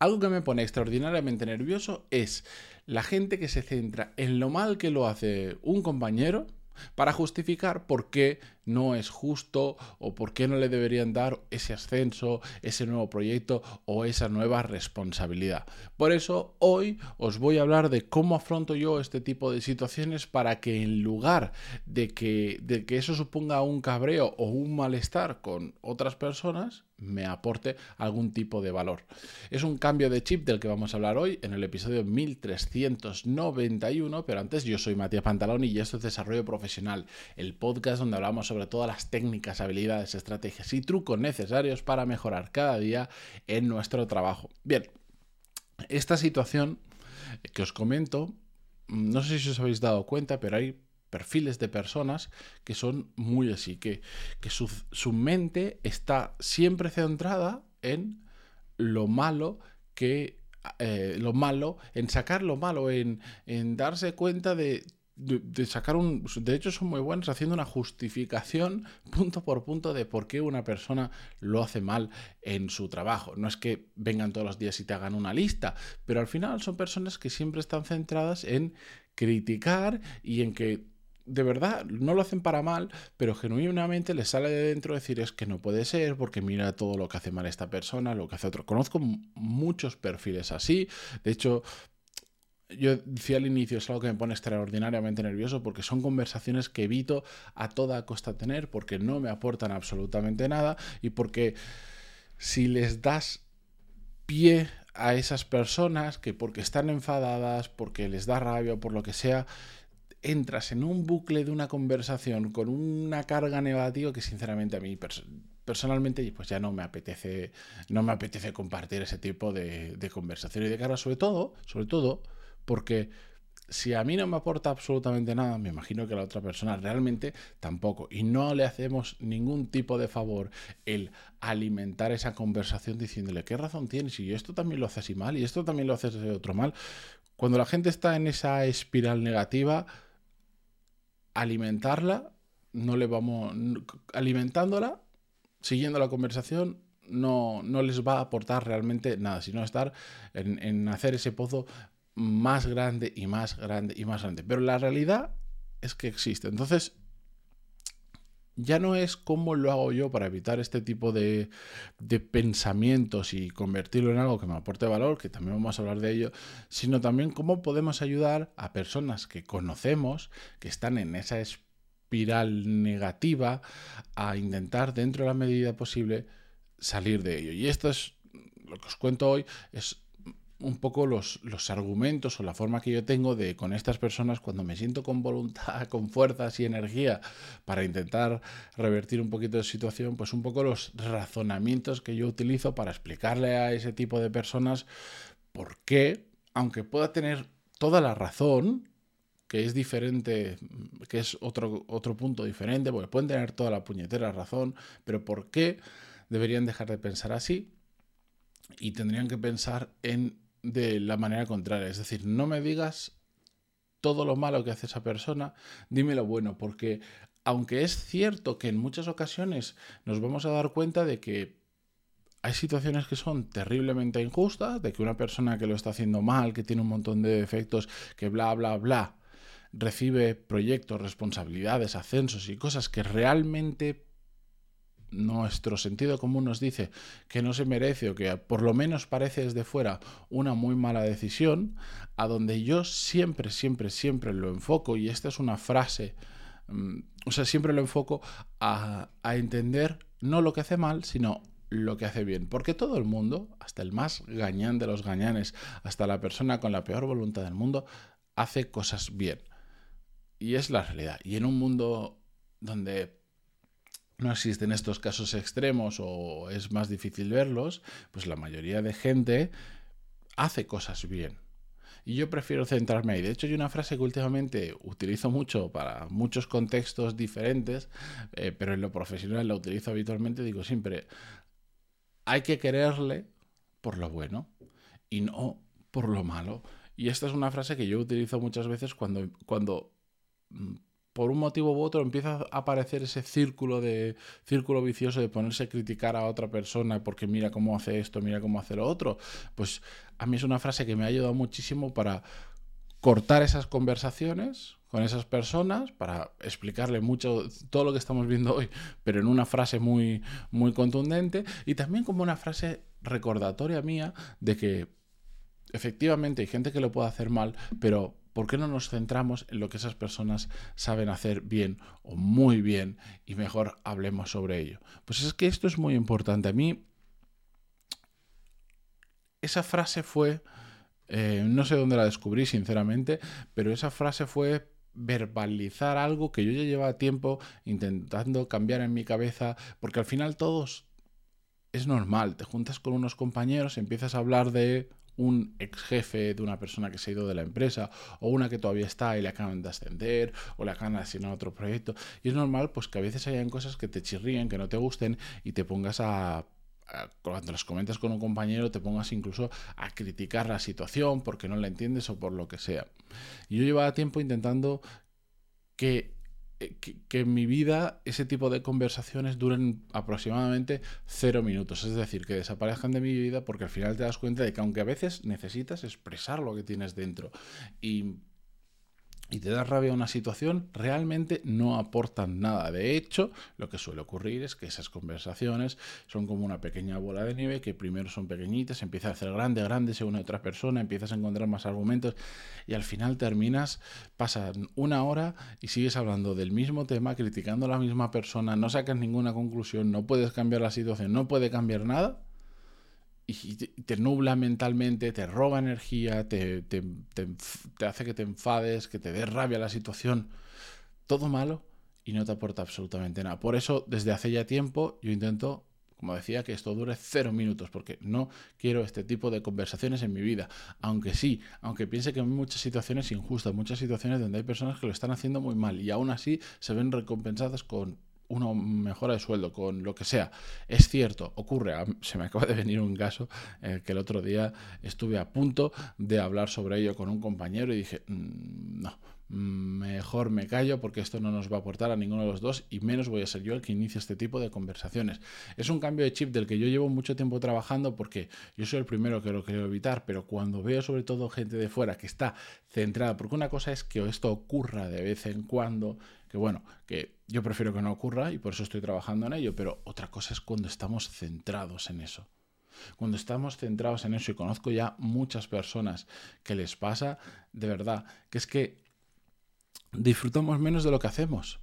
Algo que me pone extraordinariamente nervioso es la gente que se centra en lo mal que lo hace un compañero para justificar por qué no es justo o por qué no le deberían dar ese ascenso, ese nuevo proyecto o esa nueva responsabilidad. Por eso hoy os voy a hablar de cómo afronto yo este tipo de situaciones para que en lugar de que, de que eso suponga un cabreo o un malestar con otras personas, me aporte algún tipo de valor. Es un cambio de chip del que vamos a hablar hoy en el episodio 1391, pero antes yo soy Matías Pantalón y esto es Desarrollo Profesional, el podcast donde hablamos sobre todas las técnicas, habilidades, estrategias y trucos necesarios para mejorar cada día en nuestro trabajo. Bien, esta situación que os comento, no sé si os habéis dado cuenta, pero hay perfiles de personas que son muy así, que, que su, mente está siempre centrada en lo malo que eh, lo malo, en sacar lo malo, en, en darse cuenta de de, sacar un... De hecho son muy buenos haciendo una justificación punto por punto de por qué una persona lo hace mal en su trabajo. No es que vengan todos los días y te hagan una lista, pero al final son personas que siempre están centradas en criticar y en que de verdad no lo hacen para mal, pero genuinamente les sale de dentro decir es que no puede ser porque mira todo lo que hace mal esta persona, lo que hace otro. Conozco muchos perfiles así, de hecho yo decía al inicio, es algo que me pone extraordinariamente nervioso porque son conversaciones que evito a toda costa tener porque no me aportan absolutamente nada y porque si les das pie a esas personas que porque están enfadadas, porque les da rabia o por lo que sea, entras en un bucle de una conversación con una carga negativa que sinceramente a mí personalmente pues ya no me apetece no me apetece compartir ese tipo de, de conversación y de cara sobre todo sobre todo porque si a mí no me aporta absolutamente nada, me imagino que a la otra persona realmente tampoco. Y no le hacemos ningún tipo de favor el alimentar esa conversación diciéndole qué razón tienes y esto también lo haces así mal y esto también lo haces de otro mal. Cuando la gente está en esa espiral negativa, alimentarla, no le vamos. alimentándola, siguiendo la conversación, no, no les va a aportar realmente nada, sino estar en, en hacer ese pozo más grande y más grande y más grande. Pero la realidad es que existe. Entonces, ya no es cómo lo hago yo para evitar este tipo de, de, pensamientos y convertirlo en algo que me aporte valor, que también vamos a hablar de ello, sino también cómo podemos ayudar a personas que conocemos, que están en esa espiral negativa, a intentar dentro de la medida posible salir de ello. Y esto es lo que os cuento hoy, es un poco los, los, argumentos o la forma que yo tengo de con estas personas cuando me siento con voluntad, con fuerzas y energía para intentar revertir un poquito de situación, pues un poco los razonamientos que yo utilizo para explicarle a ese tipo de personas por qué, aunque pueda tener toda la razón, que es diferente, que es otro, otro punto diferente, porque pueden tener toda la puñetera razón, pero por qué deberían dejar de pensar así y tendrían que pensar en de la manera contraria. Es decir, no me digas todo lo malo que hace esa persona, dime lo bueno, porque aunque es cierto que en muchas ocasiones nos vamos a dar cuenta de que hay situaciones que son terriblemente injustas, de que una persona que lo está haciendo mal, que tiene un montón de defectos, que bla, bla, bla, recibe proyectos, responsabilidades, ascensos y cosas que realmente nuestro sentido común nos dice que no se merece o que por lo menos parece desde fuera una muy mala decisión, a donde yo siempre, siempre, siempre lo enfoco, y esta es una frase, mm, o sea, siempre lo enfoco a, a entender no lo que hace mal, sino lo que hace bien. Porque todo el mundo, hasta el más gañán de los gañanes, hasta la persona con la peor voluntad del mundo, hace cosas bien. Y es la realidad. Y en un mundo donde no existen estos casos extremos o es más difícil verlos, pues la mayoría de gente hace cosas bien. Y yo prefiero centrarme ahí. De hecho, hay una frase que últimamente utilizo mucho para muchos contextos diferentes, eh, pero en lo profesional la utilizo habitualmente. Digo siempre, hay que quererle por lo bueno y no por lo malo. Y esta es una frase que yo utilizo muchas veces cuando, cuando mm, por un motivo u otro empieza a aparecer ese círculo de círculo vicioso de ponerse a criticar a otra persona porque mira cómo hace esto, mira cómo hace lo otro, pues a mí es una frase que me ha ayudado muchísimo para cortar esas conversaciones con esas personas para explicarle mucho todo lo que estamos viendo hoy, pero en una frase muy muy contundente y también como una frase recordatoria mía de que efectivamente hay gente que lo puede hacer mal, pero ¿por qué no nos centramos en lo que esas personas saben hacer bien o muy bien y mejor hablemos sobre ello? Pues es que esto es muy importante. A mí esa frase fue, eh, no sé dónde la descubrí sinceramente, pero esa frase fue verbalizar algo que yo ya llevaba tiempo intentando cambiar en mi cabeza, porque al final todos es normal, te juntas con unos compañeros, empiezas a hablar de un ex jefe de una persona que se ha ido de la empresa o una que todavía está y le acaban de ascender o le acaban de asignar otro proyecto. Y es normal pues que a veces hayan cosas que te chirríen, que no te gusten y te pongas a cuando las comentas con un compañero te pongas incluso a criticar la situación porque no la entiendes o por lo que sea. Yo llevaba tiempo intentando que eh, que, en mi vida ese tipo de conversaciones duren aproximadamente cero minutos. Es decir, que desaparezcan de mi vida porque al final te das cuenta de que aunque a veces necesitas expresar lo que tienes dentro y te da rabia una situación, realmente no aportan nada. De hecho, lo que suele ocurrir es que esas conversaciones son como una pequeña bola de nieve que primero son pequeñitas, empieza a hacer grande, grande según otra persona, empiezas a encontrar más argumentos y al final terminas, pasan una hora y sigues hablando del mismo tema, criticando a la misma persona, no sacas ninguna conclusión, no puedes cambiar la situación, no puede cambiar nada y te nubla mentalmente, te roba energía, te, te, hace que te enfades, que te dé rabia la situación. Todo malo y no te aporta absolutamente nada. Por eso, desde hace ya tiempo, yo intento, como decía, que esto dure cero minutos, porque no quiero este tipo de conversaciones en mi vida. Aunque sí, aunque piense que hay muchas situaciones injustas, muchas situaciones donde hay personas que lo están haciendo muy mal y aún así se ven recompensadas con una mejora de sueldo, con lo que sea. Es cierto, ocurre. Se me acaba de venir un caso eh, que el otro día estuve a punto de hablar sobre ello con un compañero y dije, mm, no, mejor me callo porque esto no nos va a aportar a ninguno de los dos y menos voy a ser yo el que inicie este tipo de conversaciones. Es un cambio de chip del que yo llevo mucho tiempo trabajando porque yo soy el primero que lo quiero evitar, pero cuando veo sobre todo gente de fuera que está centrada, porque una cosa es que esto ocurra de vez en cuando que bueno, que yo prefiero que no ocurra y por eso estoy trabajando en ello, pero otra cosa es cuando estamos centrados en eso. Cuando estamos centrados en eso y conozco ya muchas personas que les pasa, de verdad, que es que disfrutamos menos de lo que hacemos.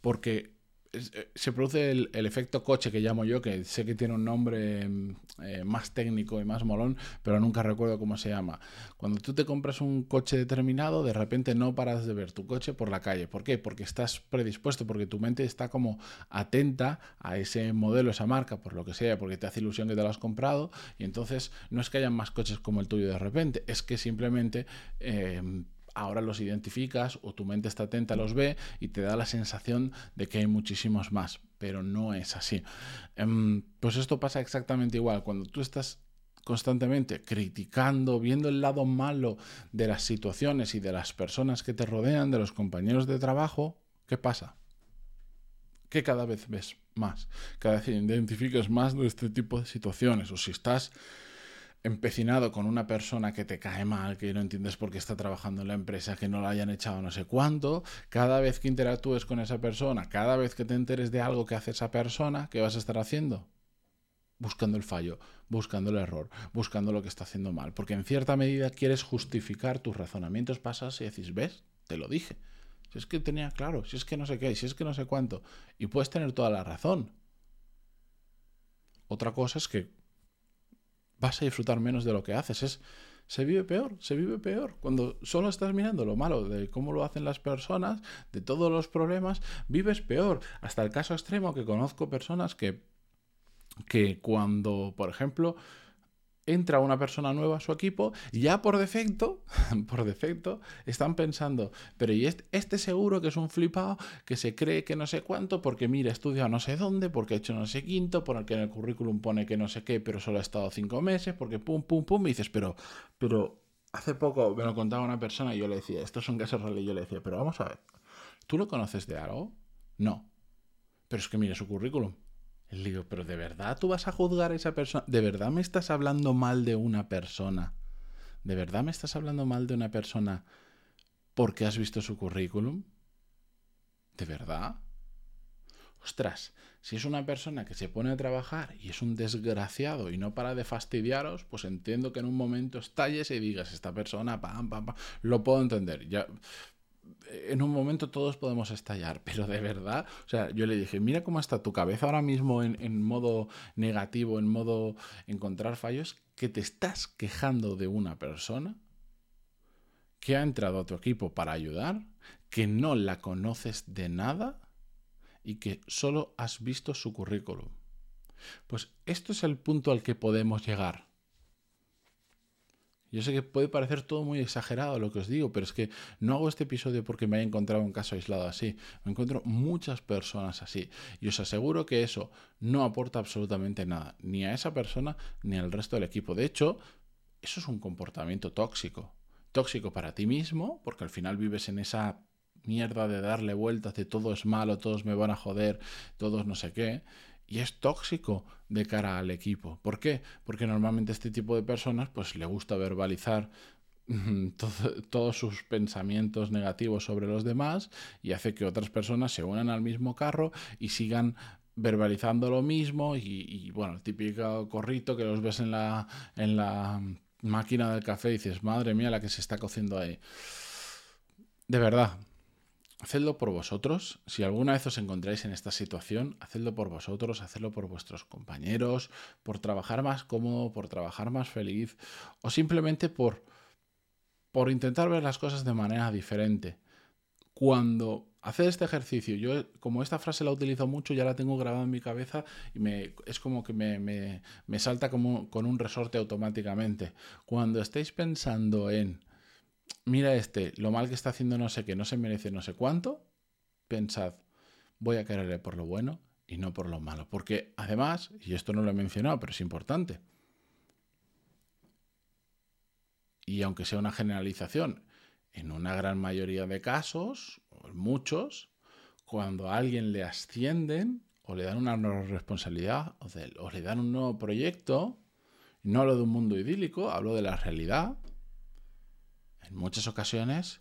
Porque eh, se produce el, efecto coche que llamo yo, que sé que tiene un nombre mm, eh, más técnico y más molón, pero nunca recuerdo cómo se llama. Cuando tú te compras un coche determinado, de repente no paras de ver tu coche por la calle. ¿Por qué? Porque estás predispuesto, porque tu mente está como atenta a ese modelo, esa marca, por lo que sea, porque te hace ilusión que te lo has comprado, y entonces no es que hayan más coches como el tuyo de repente, es que simplemente... Eh, ahora los identificas o tu mente está atenta, los ve y te da la sensación de que hay muchísimos más, pero no es así. Em, pues esto pasa exactamente igual. Cuando tú estás constantemente criticando, viendo el lado malo de las situaciones y de las personas que te rodean, de los compañeros de trabajo, ¿qué pasa? Que cada vez ves más, cada vez identificas más de este tipo de situaciones, o si estás empecinado con una persona que te cae mal, que no entiendes por qué está trabajando en la empresa, que no la hayan echado no sé cuánto, cada vez que interactúes con esa persona, cada vez que te enteres de algo que hace esa persona, ¿qué vas a estar haciendo? Buscando el fallo, buscando el error, buscando lo que está haciendo mal, porque en cierta medida quieres justificar tus razonamientos, pasas y decís, ¿ves? Te lo dije. Si es que tenía claro, si es que no sé qué, si es que no sé cuánto, y puedes tener toda la razón. Otra cosa es que vas a disfrutar menos de lo que haces. Es, se vive peor, se vive peor. Cuando solo estás mirando lo malo de cómo lo hacen las personas, de todos los problemas, vives peor. Hasta el caso extremo que conozco personas que, que cuando, por ejemplo, entra una persona nueva a su equipo, ya por defecto, por defecto, están pensando, pero ¿y este, este, seguro que es un flipado que se cree que no sé cuánto porque mira, estudia no sé dónde, porque ha hecho no sé quinto, porque en el currículum pone que no sé qué, pero solo ha estado cinco meses, porque pum, pum, pum, y dices, pero, pero hace poco me lo contaba una persona y yo le decía, estos son casos reales, y yo le decía, pero vamos a ver, ¿tú lo conoces de algo? No. Pero es que mire su currículum. Le digo, pero ¿de verdad tú vas a juzgar a esa persona? ¿De verdad me estás hablando mal de una persona? ¿De verdad me estás hablando mal de una persona porque has visto su currículum? ¿De verdad? Ostras, si es una persona que se pone a trabajar y es un desgraciado y no para de fastidiaros, pues entiendo que en un momento estalles y digas, esta persona, pam, pam, pam, lo puedo entender. Ya, en un momento todos podemos estallar, pero de verdad, o sea, yo le dije, mira cómo está tu cabeza ahora mismo en, modo negativo, en modo encontrar fallos, que te estás quejando de una persona que ha entrado a tu equipo para ayudar, que no la conoces de nada y que solo has visto su currículum. Pues esto es el punto al que podemos llegar. Yo sé que puede parecer todo muy exagerado lo que os digo, pero es que no hago este episodio porque me haya encontrado un caso aislado así. Me encuentro muchas personas así. Y os aseguro que eso no aporta absolutamente nada, ni a esa persona ni al resto del equipo. De hecho, eso es un comportamiento tóxico. Tóxico para ti mismo, porque al final vives en esa mierda de darle vueltas de todo es malo, todos me van a joder, todos no sé qué y es tóxico de cara al equipo. ¿Por qué? Porque normalmente este tipo de personas pues le gusta verbalizar mm, todos sus pensamientos negativos sobre los demás y hace que otras personas se unan al mismo carro y sigan verbalizando lo mismo y, bueno, el típico corrito que los ves en la, en la máquina del café y dices, madre mía, la que se está cociendo ahí. De verdad, hacedlo por vosotros. Si alguna vez os encontráis en esta situación, hacedlo por vosotros, hacedlo por vuestros compañeros, por trabajar más cómodo, por trabajar más feliz o simplemente por, por intentar ver las cosas de manera diferente. Cuando haced este ejercicio, yo como esta frase la utilizo mucho, ya la tengo grabada en mi cabeza y me, es como que me, me, me salta como con un resorte automáticamente. Cuando estéis pensando en mira este, lo mal que está haciendo no sé qué, no se merece no sé cuánto, pensad, voy a quererle por lo bueno y no por lo malo. Porque además, y esto no lo he mencionado, pero es importante, y aunque sea una generalización, en una gran mayoría de casos, o en muchos, cuando a alguien le ascienden o le dan una nueva responsabilidad o, o le dan un nuevo proyecto, no hablo de un mundo idílico, hablo de la realidad, en muchas ocasiones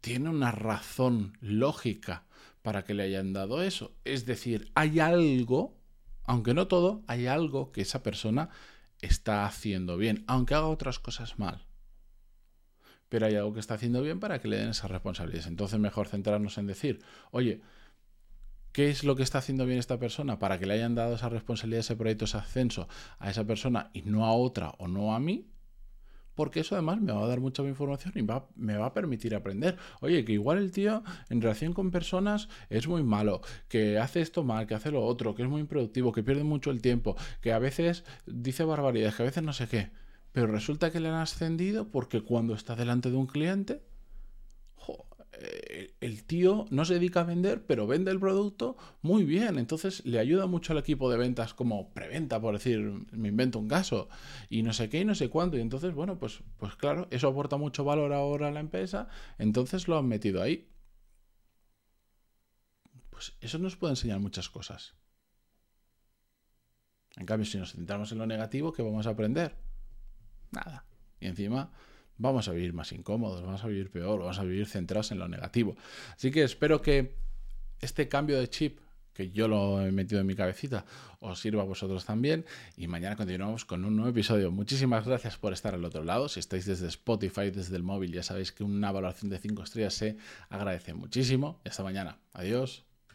tiene una razón lógica para que le hayan dado eso. Es decir, hay algo, aunque no todo, hay algo que esa persona está haciendo bien, aunque haga otras cosas mal. Pero hay algo que está haciendo bien para que le den esas responsabilidades. Entonces mejor centrarnos en decir, oye, ¿qué es lo que está haciendo bien esta persona para que le hayan dado esa responsabilidad, ese proyecto, ese ascenso a esa persona y no a otra o no a mí? Porque eso además me va a dar mucha información y me va a permitir aprender. Oye, que igual el tío en relación con personas es muy malo, que hace esto mal, que hace lo otro, que es muy improductivo, que pierde mucho el tiempo, que a veces dice barbaridades, que a veces no sé qué. Pero resulta que le han ascendido porque cuando está delante de un cliente, el tío no se dedica a vender, pero vende el producto muy bien. Entonces le ayuda mucho al equipo de ventas como preventa, por decir, me invento un caso, y no sé qué y no sé cuánto. Y entonces, bueno, pues, pues claro, eso aporta mucho valor ahora a la empresa, entonces lo han metido ahí. Pues eso nos puede enseñar muchas cosas. En cambio, si nos centramos en lo negativo, ¿qué vamos a aprender? Nada. Y encima vamos a vivir más incómodos, vamos a vivir peor, vamos a vivir centrados en lo negativo. Así que espero que este cambio de chip que yo lo he metido en mi cabecita, os sirva a vosotros también. Y mañana continuamos con un nuevo episodio. Muchísimas gracias por estar al otro lado. Si estáis desde Spotify, desde el móvil, ya sabéis que una valoración de 5 estrellas se agradece muchísimo. Hasta mañana. Adiós.